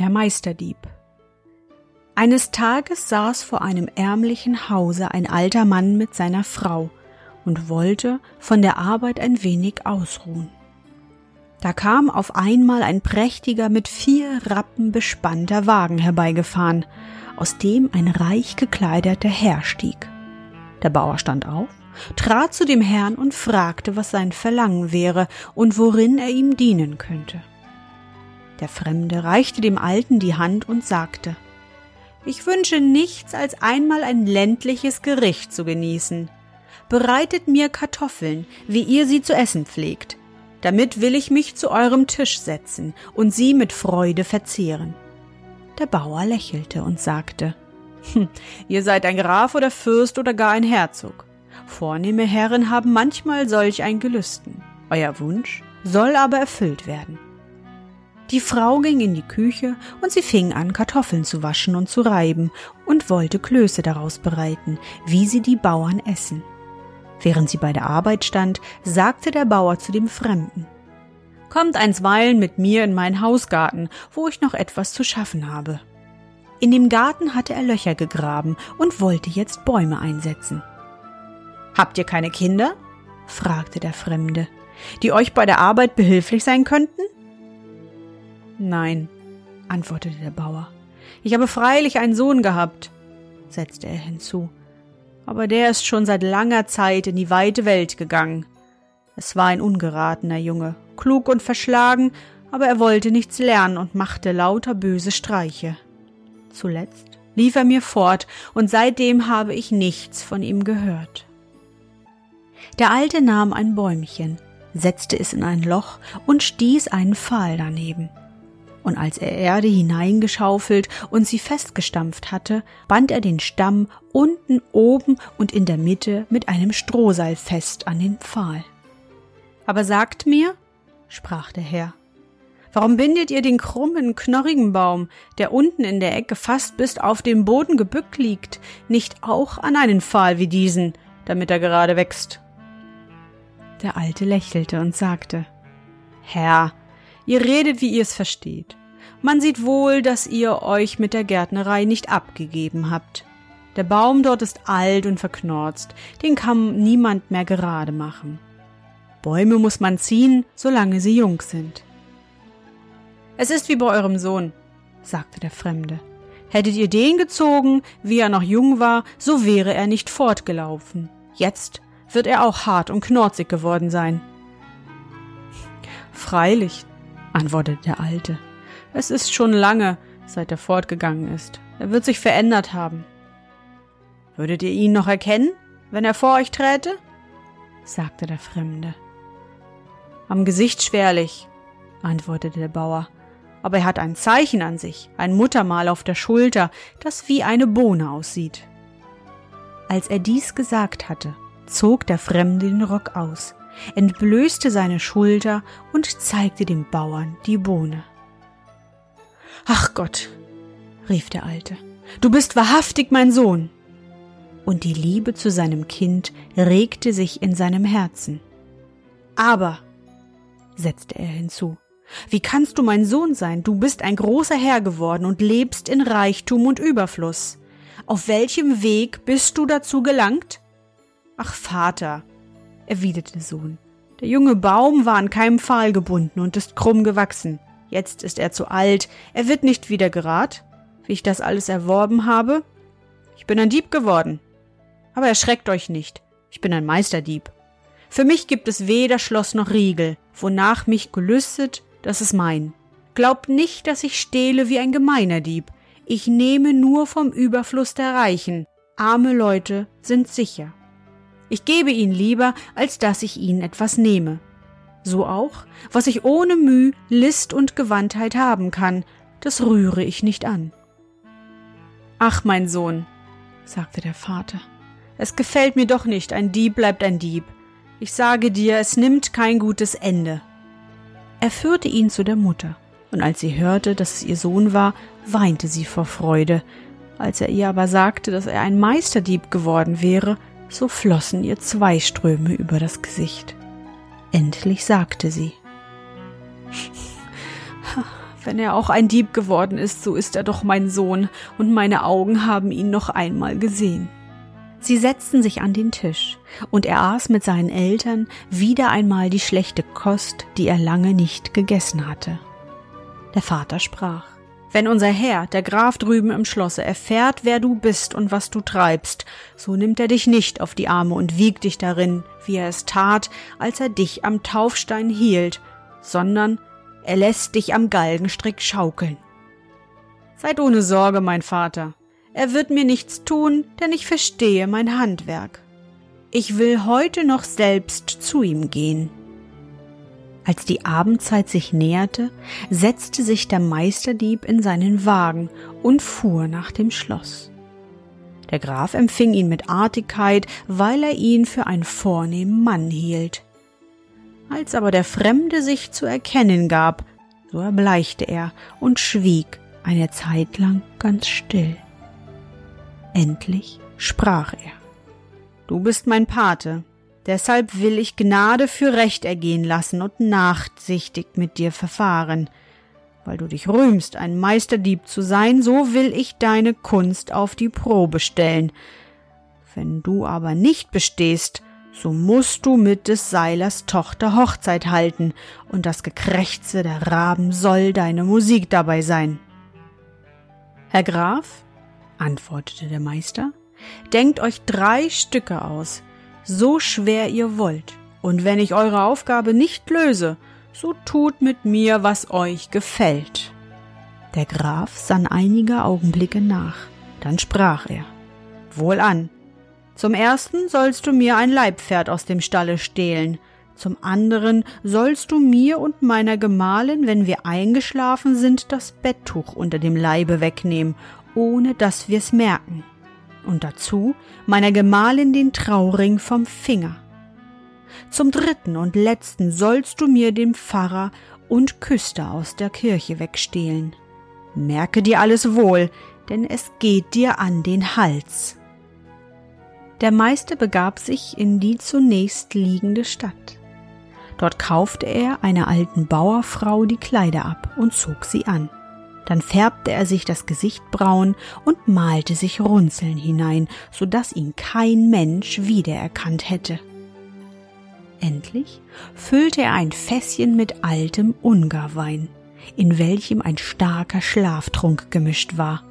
Der Meisterdieb Eines Tages saß vor einem ärmlichen Hause ein alter Mann mit seiner Frau und wollte von der Arbeit ein wenig ausruhen. Da kam auf einmal ein prächtiger, mit vier Rappen bespannter Wagen herbeigefahren, aus dem ein reich gekleideter Herr stieg. Der Bauer stand auf, trat zu dem Herrn und fragte, was sein Verlangen wäre und worin er ihm dienen könnte. Der Fremde reichte dem Alten die Hand und sagte Ich wünsche nichts als einmal ein ländliches Gericht zu genießen. Bereitet mir Kartoffeln, wie ihr sie zu essen pflegt. Damit will ich mich zu eurem Tisch setzen und sie mit Freude verzehren. Der Bauer lächelte und sagte hm, Ihr seid ein Graf oder Fürst oder gar ein Herzog. Vornehme Herren haben manchmal solch ein Gelüsten. Euer Wunsch soll aber erfüllt werden. Die Frau ging in die Küche und sie fing an, Kartoffeln zu waschen und zu reiben und wollte Klöße daraus bereiten, wie sie die Bauern essen. Während sie bei der Arbeit stand, sagte der Bauer zu dem Fremden Kommt einstweilen mit mir in meinen Hausgarten, wo ich noch etwas zu schaffen habe. In dem Garten hatte er Löcher gegraben und wollte jetzt Bäume einsetzen. Habt ihr keine Kinder? fragte der Fremde, die euch bei der Arbeit behilflich sein könnten? Nein, antwortete der Bauer. Ich habe freilich einen Sohn gehabt, setzte er hinzu. Aber der ist schon seit langer Zeit in die weite Welt gegangen. Es war ein ungeratener Junge, klug und verschlagen, aber er wollte nichts lernen und machte lauter böse Streiche. Zuletzt lief er mir fort, und seitdem habe ich nichts von ihm gehört. Der Alte nahm ein Bäumchen, setzte es in ein Loch und stieß einen Pfahl daneben und als er Erde hineingeschaufelt und sie festgestampft hatte, band er den Stamm unten, oben und in der Mitte mit einem Strohseil fest an den Pfahl. Aber sagt mir, sprach der Herr, warum bindet ihr den krummen, knorrigen Baum, der unten in der Ecke fast bis auf den Boden gebückt liegt, nicht auch an einen Pfahl wie diesen, damit er gerade wächst? Der Alte lächelte und sagte, Herr, Ihr redet, wie ihr es versteht. Man sieht wohl, dass ihr euch mit der Gärtnerei nicht abgegeben habt. Der Baum dort ist alt und verknorzt, den kann niemand mehr gerade machen. Bäume muss man ziehen, solange sie jung sind. Es ist wie bei eurem Sohn, sagte der Fremde. Hättet ihr den gezogen, wie er noch jung war, so wäre er nicht fortgelaufen. Jetzt wird er auch hart und knorzig geworden sein. Freilich, antwortete der Alte. Es ist schon lange, seit er fortgegangen ist. Er wird sich verändert haben. Würdet ihr ihn noch erkennen, wenn er vor euch träte? sagte der Fremde. Am Gesicht schwerlich, antwortete der Bauer, aber er hat ein Zeichen an sich, ein Muttermal auf der Schulter, das wie eine Bohne aussieht. Als er dies gesagt hatte, zog der Fremde den Rock aus, entblößte seine Schulter und zeigte dem Bauern die Bohne. Ach Gott, rief der Alte, du bist wahrhaftig mein Sohn. Und die Liebe zu seinem Kind regte sich in seinem Herzen. Aber, setzte er hinzu, wie kannst du mein Sohn sein? Du bist ein großer Herr geworden und lebst in Reichtum und Überfluss. Auf welchem Weg bist du dazu gelangt? Ach Vater, erwiderte der Sohn. Der junge Baum war an keinem Pfahl gebunden und ist krumm gewachsen. Jetzt ist er zu alt, er wird nicht wieder gerad. wie ich das alles erworben habe? Ich bin ein Dieb geworden. Aber erschreckt euch nicht, ich bin ein Meisterdieb. Für mich gibt es weder Schloss noch Riegel, wonach mich gelüstet, das ist mein. Glaubt nicht, dass ich stehle wie ein gemeiner Dieb. Ich nehme nur vom Überfluss der Reichen. Arme Leute sind sicher. Ich gebe ihnen lieber, als dass ich ihnen etwas nehme. So auch, was ich ohne Mühe, List und Gewandtheit haben kann, das rühre ich nicht an. Ach, mein Sohn, sagte der Vater, es gefällt mir doch nicht, ein Dieb bleibt ein Dieb. Ich sage dir, es nimmt kein gutes Ende. Er führte ihn zu der Mutter, und als sie hörte, dass es ihr Sohn war, weinte sie vor Freude. Als er ihr aber sagte, dass er ein Meisterdieb geworden wäre, so flossen ihr zwei Ströme über das Gesicht. Endlich sagte sie Wenn er auch ein Dieb geworden ist, so ist er doch mein Sohn, und meine Augen haben ihn noch einmal gesehen. Sie setzten sich an den Tisch, und er aß mit seinen Eltern wieder einmal die schlechte Kost, die er lange nicht gegessen hatte. Der Vater sprach Wenn unser Herr, der Graf drüben im Schlosse, erfährt, wer du bist und was du treibst, so nimmt er dich nicht auf die Arme und wiegt dich darin, wie er es tat, als er dich am Taufstein hielt, sondern er lässt dich am Galgenstrick schaukeln. Seid ohne Sorge, mein Vater, er wird mir nichts tun, denn ich verstehe mein Handwerk. Ich will heute noch selbst zu ihm gehen. Als die Abendzeit sich näherte, setzte sich der Meisterdieb in seinen Wagen und fuhr nach dem Schloss. Der Graf empfing ihn mit Artigkeit, weil er ihn für einen vornehmen Mann hielt. Als aber der Fremde sich zu erkennen gab, so erbleichte er und schwieg eine Zeit lang ganz still. Endlich sprach er. Du bist mein Pate, deshalb will ich Gnade für Recht ergehen lassen und nachsichtig mit dir verfahren. Weil du dich rühmst, ein Meisterdieb zu sein, so will ich deine Kunst auf die Probe stellen. Wenn du aber nicht bestehst, so musst du mit des Seilers Tochter Hochzeit halten, und das Gekrächze der Raben soll deine Musik dabei sein. Herr Graf, antwortete der Meister, denkt euch drei Stücke aus, so schwer ihr wollt, und wenn ich eure Aufgabe nicht löse, so tut mit mir, was euch gefällt. Der Graf sann einige Augenblicke nach, dann sprach er Wohlan. Zum ersten sollst du mir ein Leibpferd aus dem Stalle stehlen, zum anderen sollst du mir und meiner Gemahlin, wenn wir eingeschlafen sind, das Betttuch unter dem Leibe wegnehmen ohne dass wir's merken. Und dazu meiner Gemahlin den Trauring vom Finger. Zum dritten und letzten sollst du mir den Pfarrer und Küster aus der Kirche wegstehlen. Merke dir alles wohl, denn es geht dir an den Hals. Der Meister begab sich in die zunächst liegende Stadt. Dort kaufte er einer alten Bauerfrau die Kleider ab und zog sie an. Dann färbte er sich das Gesicht braun und malte sich Runzeln hinein, so dass ihn kein Mensch wiedererkannt hätte. Endlich füllte er ein Fässchen mit altem Ungarwein, in welchem ein starker Schlaftrunk gemischt war.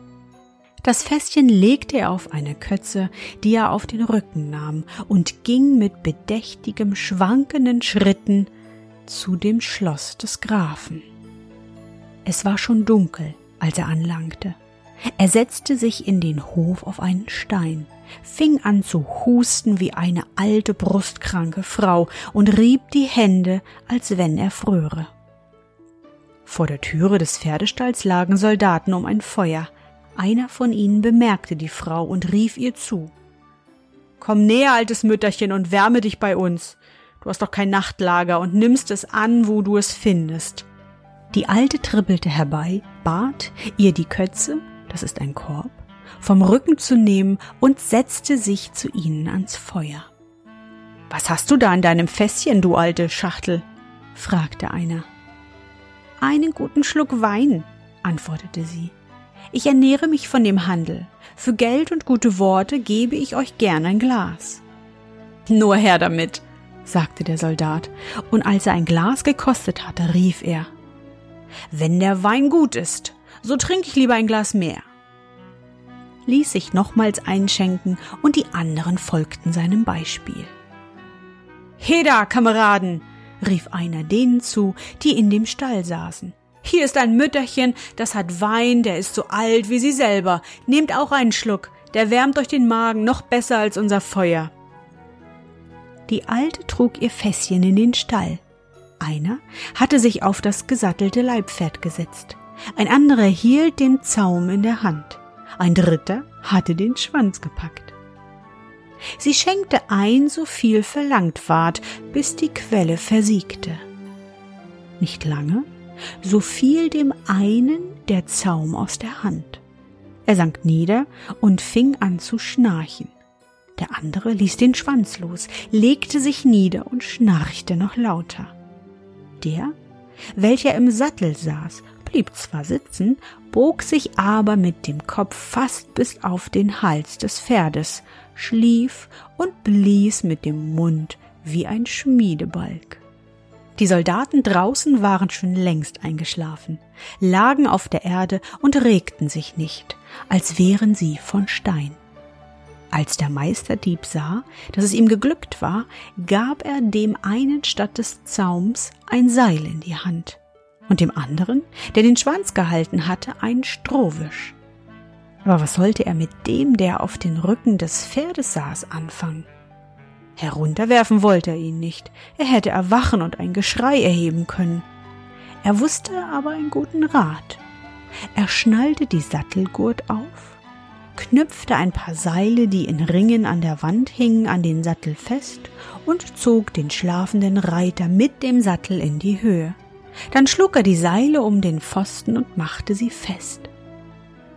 Das Fässchen legte er auf eine Kötze, die er auf den Rücken nahm, und ging mit bedächtigem, schwankenden Schritten zu dem Schloss des Grafen. Es war schon dunkel, als er anlangte. Er setzte sich in den Hof auf einen Stein, fing an zu husten wie eine alte brustkranke Frau und rieb die Hände, als wenn er fröre. Vor der Türe des Pferdestalls lagen Soldaten um ein Feuer. Einer von ihnen bemerkte die Frau und rief ihr zu. Komm näher, altes Mütterchen, und wärme dich bei uns. Du hast doch kein Nachtlager und nimmst es an, wo du es findest. Die Alte trippelte herbei, bat, ihr die Kötze, das ist ein Korb, vom Rücken zu nehmen und setzte sich zu ihnen ans Feuer. Was hast du da in deinem Fässchen, du alte Schachtel? fragte einer. Einen guten Schluck Wein, antwortete sie. Ich ernähre mich von dem Handel. Für Geld und gute Worte gebe ich euch gern ein Glas. Nur her damit, sagte der Soldat, und als er ein Glas gekostet hatte, rief er wenn der Wein gut ist, so trinke ich lieber ein Glas mehr. ließ sich nochmals einschenken und die anderen folgten seinem Beispiel. Heda, Kameraden! rief einer denen zu, die in dem Stall saßen. Hier ist ein Mütterchen, das hat Wein, der ist so alt wie sie selber. Nehmt auch einen Schluck, der wärmt euch den Magen noch besser als unser Feuer. Die Alte trug ihr Fässchen in den Stall. Einer hatte sich auf das gesattelte Leibpferd gesetzt, ein anderer hielt den Zaum in der Hand, ein dritter hatte den Schwanz gepackt. Sie schenkte ein, so viel verlangt ward, bis die Quelle versiegte. Nicht lange, so fiel dem einen der Zaum aus der Hand. Er sank nieder und fing an zu schnarchen. Der andere ließ den Schwanz los, legte sich nieder und schnarchte noch lauter. Der, welcher im Sattel saß, blieb zwar sitzen, bog sich aber mit dem Kopf fast bis auf den Hals des Pferdes, schlief und blies mit dem Mund wie ein Schmiedebalg. Die Soldaten draußen waren schon längst eingeschlafen, lagen auf der Erde und regten sich nicht, als wären sie von Stein. Als der Meisterdieb sah, dass es ihm geglückt war, gab er dem einen statt des Zaums ein Seil in die Hand und dem anderen, der den Schwanz gehalten hatte, einen Strohwisch. Aber was sollte er mit dem, der auf den Rücken des Pferdes saß, anfangen? Herunterwerfen wollte er ihn nicht, er hätte erwachen und ein Geschrei erheben können. Er wusste aber einen guten Rat. Er schnallte die Sattelgurt auf, knüpfte ein paar Seile, die in Ringen an der Wand hingen, an den Sattel fest und zog den schlafenden Reiter mit dem Sattel in die Höhe. Dann schlug er die Seile um den Pfosten und machte sie fest.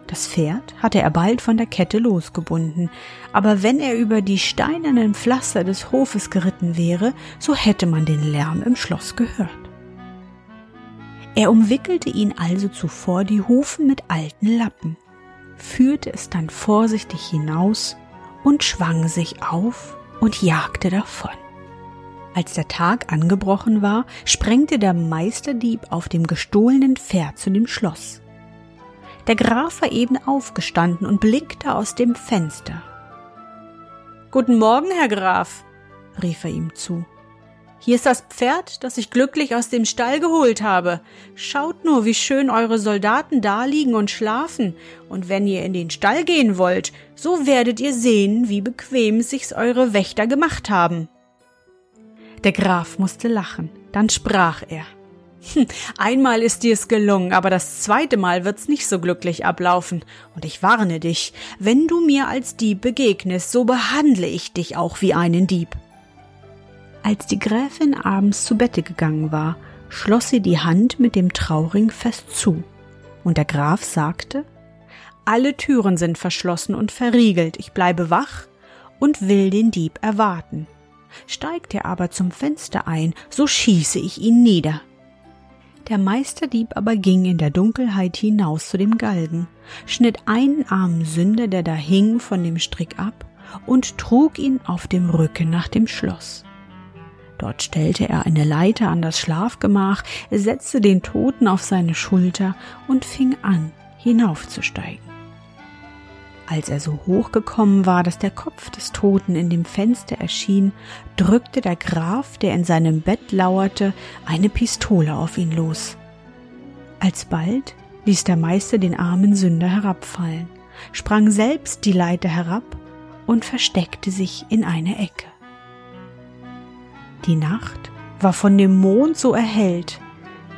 Das Pferd hatte er bald von der Kette losgebunden, aber wenn er über die steinernen Pflaster des Hofes geritten wäre, so hätte man den Lärm im Schloss gehört. Er umwickelte ihn also zuvor die Hufen mit alten Lappen, führte es dann vorsichtig hinaus und schwang sich auf und jagte davon. Als der Tag angebrochen war, sprengte der Meisterdieb auf dem gestohlenen Pferd zu dem Schloss. Der Graf war eben aufgestanden und blickte aus dem Fenster. Guten Morgen, Herr Graf, rief er ihm zu. Hier ist das Pferd, das ich glücklich aus dem Stall geholt habe. Schaut nur, wie schön eure Soldaten da liegen und schlafen, und wenn ihr in den Stall gehen wollt, so werdet ihr sehen, wie bequem sich's eure Wächter gemacht haben. Der Graf musste lachen, dann sprach er. Hm, einmal ist dir's gelungen, aber das zweite Mal wird's nicht so glücklich ablaufen. Und ich warne dich, wenn du mir als Dieb begegnest, so behandle ich dich auch wie einen Dieb. Als die Gräfin abends zu Bette gegangen war, schloss sie die Hand mit dem Trauring fest zu. Und der Graf sagte, alle Türen sind verschlossen und verriegelt, ich bleibe wach und will den Dieb erwarten. Steigt er aber zum Fenster ein, so schieße ich ihn nieder. Der Meisterdieb aber ging in der Dunkelheit hinaus zu dem Galgen, schnitt einen armen Sünder, der da hing, von dem Strick ab und trug ihn auf dem Rücken nach dem Schloss. Dort stellte er eine Leiter an das Schlafgemach, setzte den Toten auf seine Schulter und fing an, hinaufzusteigen. Als er so hoch gekommen war, dass der Kopf des Toten in dem Fenster erschien, drückte der Graf, der in seinem Bett lauerte, eine Pistole auf ihn los. Alsbald ließ der Meister den armen Sünder herabfallen, sprang selbst die Leiter herab und versteckte sich in eine Ecke. Die Nacht war von dem Mond so erhellt,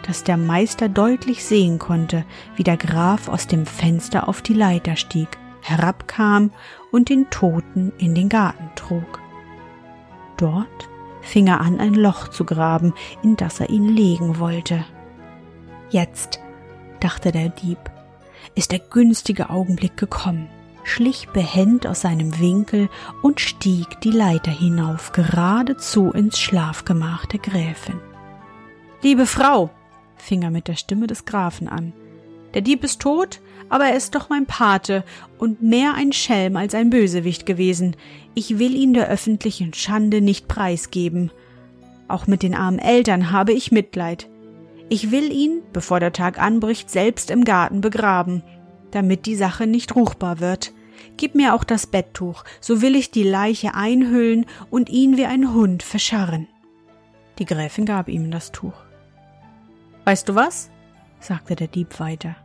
dass der Meister deutlich sehen konnte, wie der Graf aus dem Fenster auf die Leiter stieg herabkam und den Toten in den Garten trug. Dort fing er an, ein Loch zu graben, in das er ihn legen wollte. Jetzt, dachte der Dieb, ist der günstige Augenblick gekommen, schlich behend aus seinem Winkel und stieg die Leiter hinauf, geradezu ins Schlafgemach der Gräfin. Liebe Frau, fing er mit der Stimme des Grafen an, der Dieb ist tot, aber er ist doch mein Pate und mehr ein Schelm als ein Bösewicht gewesen. Ich will ihn der öffentlichen Schande nicht preisgeben. Auch mit den armen Eltern habe ich Mitleid. Ich will ihn, bevor der Tag anbricht, selbst im Garten begraben, damit die Sache nicht ruchbar wird. Gib mir auch das Betttuch, so will ich die Leiche einhüllen und ihn wie ein Hund verscharren. Die Gräfin gab ihm das Tuch. Weißt du was? sagte der Dieb weiter.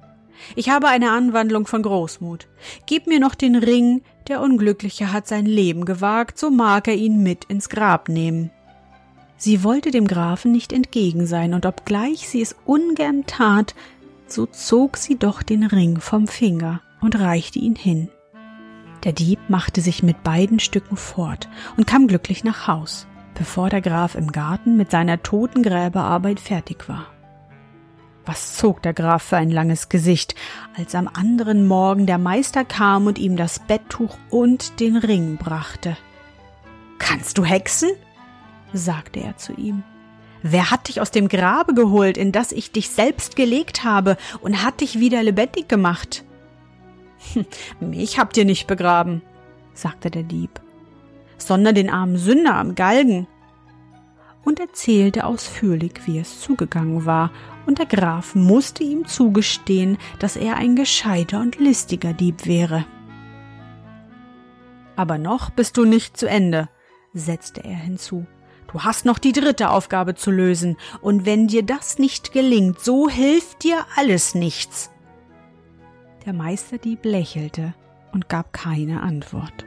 Ich habe eine Anwandlung von Großmut. Gib mir noch den Ring, der Unglückliche hat sein Leben gewagt, so mag er ihn mit ins Grab nehmen. Sie wollte dem Grafen nicht entgegen sein, und obgleich sie es ungern tat, so zog sie doch den Ring vom Finger und reichte ihn hin. Der Dieb machte sich mit beiden Stücken fort und kam glücklich nach Haus, bevor der Graf im Garten mit seiner Totengräberarbeit fertig war. Was zog der Graf für ein langes Gesicht, als am anderen Morgen der Meister kam und ihm das Betttuch und den Ring brachte. Kannst du hexen? sagte er zu ihm. Wer hat dich aus dem Grabe geholt, in das ich dich selbst gelegt habe, und hat dich wieder lebendig gemacht? Mich habt ihr nicht begraben, sagte der Dieb, sondern den armen Sünder am Galgen. Und erzählte ausführlich, wie es zugegangen war, und der Graf musste ihm zugestehen, dass er ein gescheiter und listiger Dieb wäre. Aber noch bist du nicht zu Ende, setzte er hinzu. Du hast noch die dritte Aufgabe zu lösen, und wenn dir das nicht gelingt, so hilft dir alles nichts. Der Meisterdieb lächelte und gab keine Antwort.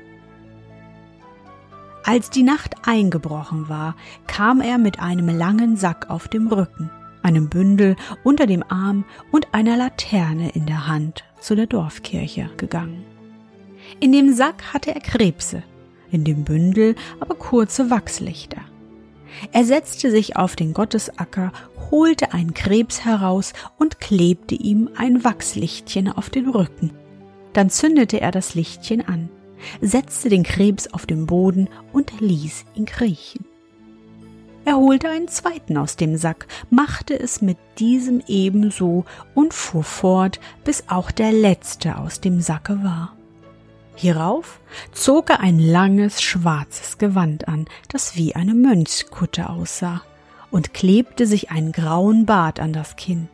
Als die Nacht eingebrochen war, kam er mit einem langen Sack auf dem Rücken, einem Bündel unter dem Arm und einer Laterne in der Hand zu der Dorfkirche gegangen. In dem Sack hatte er Krebse, in dem Bündel aber kurze Wachslichter. Er setzte sich auf den Gottesacker, holte einen Krebs heraus und klebte ihm ein Wachslichtchen auf den Rücken. Dann zündete er das Lichtchen an, setzte den Krebs auf den Boden und ließ ihn kriechen. Er holte einen zweiten aus dem Sack, machte es mit diesem ebenso und fuhr fort, bis auch der letzte aus dem Sacke war. Hierauf zog er ein langes schwarzes Gewand an, das wie eine Mönchskutte aussah, und klebte sich einen grauen Bart an das Kinn.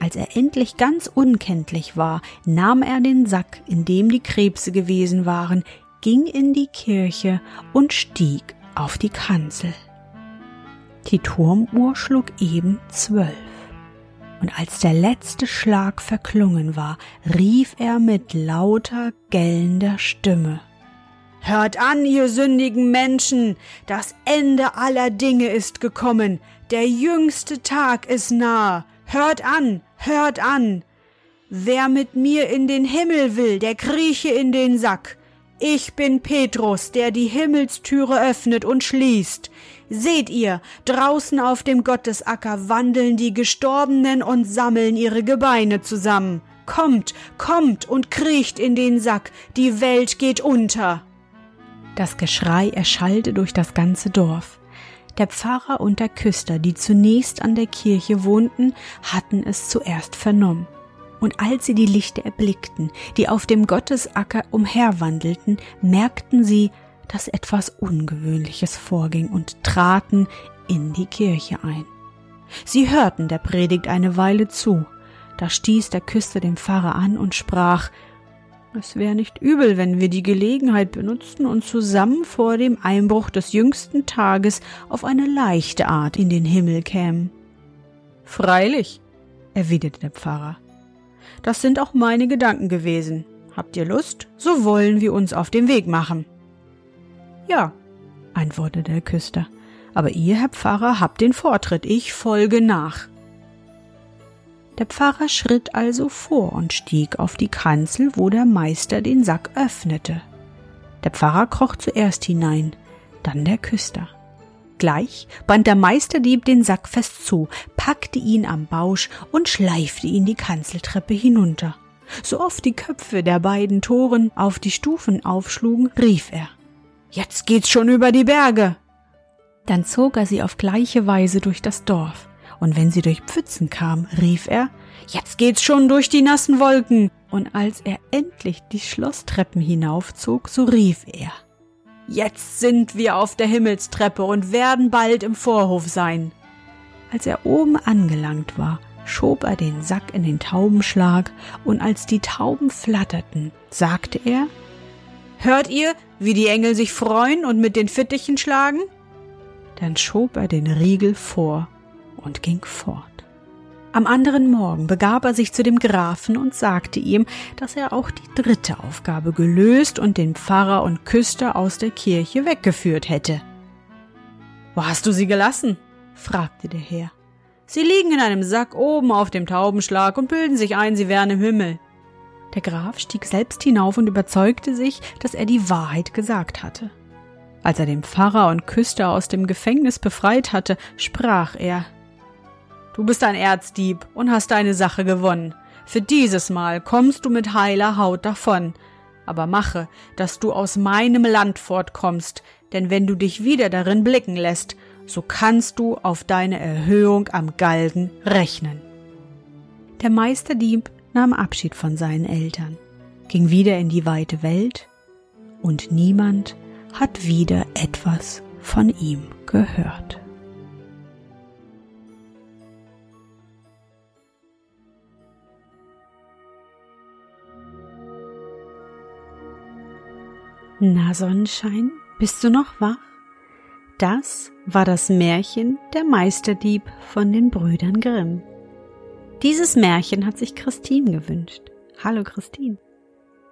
Als er endlich ganz unkenntlich war, nahm er den Sack, in dem die Krebse gewesen waren, ging in die Kirche und stieg auf die Kanzel. Die Turmuhr schlug eben zwölf und als der letzte Schlag verklungen war, rief er mit lauter, gellender Stimme Hört an, ihr sündigen Menschen, das Ende aller Dinge ist gekommen, der jüngste Tag ist nah, hört an, hört an. Wer mit mir in den Himmel will, der krieche in den Sack. Ich bin Petrus, der die Himmelstüre öffnet und schließt. Seht ihr, draußen auf dem Gottesacker wandeln die Gestorbenen und sammeln ihre Gebeine zusammen. Kommt, kommt und kriecht in den Sack, die Welt geht unter. Das Geschrei erschallte durch das ganze Dorf. Der Pfarrer und der Küster, die zunächst an der Kirche wohnten, hatten es zuerst vernommen. Und als sie die Lichter erblickten, die auf dem Gottesacker umherwandelten, merkten sie, dass etwas Ungewöhnliches vorging und traten in die Kirche ein. Sie hörten der Predigt eine Weile zu, da stieß der Küster den Pfarrer an und sprach Es wäre nicht übel, wenn wir die Gelegenheit benutzten und zusammen vor dem Einbruch des jüngsten Tages auf eine leichte Art in den Himmel kämen. Freilich, erwiderte der Pfarrer. Das sind auch meine Gedanken gewesen. Habt ihr Lust? So wollen wir uns auf den Weg machen. Ja, antwortete der Küster, aber ihr, Herr Pfarrer, habt den Vortritt, ich folge nach. Der Pfarrer schritt also vor und stieg auf die Kanzel, wo der Meister den Sack öffnete. Der Pfarrer kroch zuerst hinein, dann der Küster. Gleich band der Meisterdieb den Sack fest zu, packte ihn am Bausch und schleifte ihn die Kanzeltreppe hinunter. So oft die Köpfe der beiden Toren auf die Stufen aufschlugen, rief er Jetzt geht's schon über die Berge. Dann zog er sie auf gleiche Weise durch das Dorf, und wenn sie durch Pfützen kam, rief er Jetzt geht's schon durch die nassen Wolken. Und als er endlich die Schlosstreppen hinaufzog, so rief er Jetzt sind wir auf der Himmelstreppe und werden bald im Vorhof sein. Als er oben angelangt war, schob er den Sack in den Taubenschlag, und als die Tauben flatterten, sagte er Hört ihr, wie die Engel sich freuen und mit den Fittichen schlagen? Dann schob er den Riegel vor und ging fort. Am anderen Morgen begab er sich zu dem Grafen und sagte ihm, dass er auch die dritte Aufgabe gelöst und den Pfarrer und Küster aus der Kirche weggeführt hätte. Wo hast du sie gelassen? fragte der Herr. Sie liegen in einem Sack oben auf dem Taubenschlag und bilden sich ein, sie wären im Himmel. Der Graf stieg selbst hinauf und überzeugte sich, dass er die Wahrheit gesagt hatte. Als er den Pfarrer und Küster aus dem Gefängnis befreit hatte, sprach er Du bist ein Erzdieb und hast deine Sache gewonnen. Für dieses Mal kommst du mit heiler Haut davon. Aber mache, dass du aus meinem Land fortkommst, denn wenn du dich wieder darin blicken lässt, so kannst du auf deine Erhöhung am Galgen rechnen. Der Meisterdieb nahm Abschied von seinen Eltern, ging wieder in die weite Welt, und niemand hat wieder etwas von ihm gehört. Na Sonnenschein, bist du noch wach? Das war das Märchen Der Meisterdieb von den Brüdern Grimm. Dieses Märchen hat sich Christine gewünscht. Hallo Christine.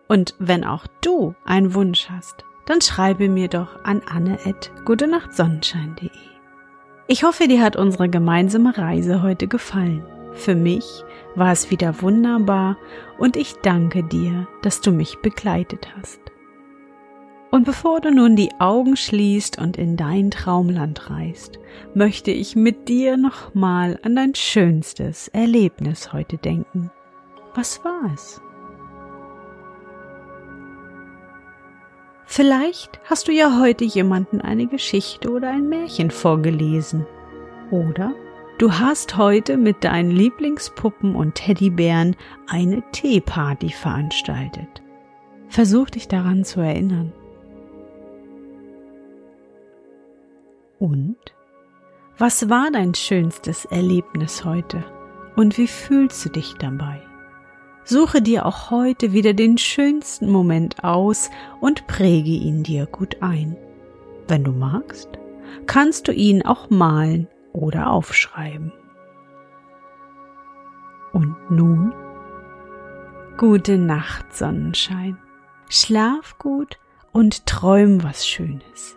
Und wenn auch du einen Wunsch hast, dann schreibe mir doch an anne.gutenachtsonnenschein.de. Ich hoffe, dir hat unsere gemeinsame Reise heute gefallen. Für mich war es wieder wunderbar und ich danke dir, dass du mich begleitet hast. Und bevor du nun die Augen schließt und in dein Traumland reist, möchte ich mit dir nochmal an dein schönstes Erlebnis heute denken. Was war es? Vielleicht hast du ja heute jemanden eine Geschichte oder ein Märchen vorgelesen. Oder du hast heute mit deinen Lieblingspuppen und Teddybären eine Teeparty veranstaltet. Versuch dich daran zu erinnern. Und? Was war dein schönstes Erlebnis heute? Und wie fühlst du dich dabei? Suche dir auch heute wieder den schönsten Moment aus und präge ihn dir gut ein. Wenn du magst, kannst du ihn auch malen oder aufschreiben. Und nun? Gute Nacht, Sonnenschein. Schlaf gut und träum was Schönes.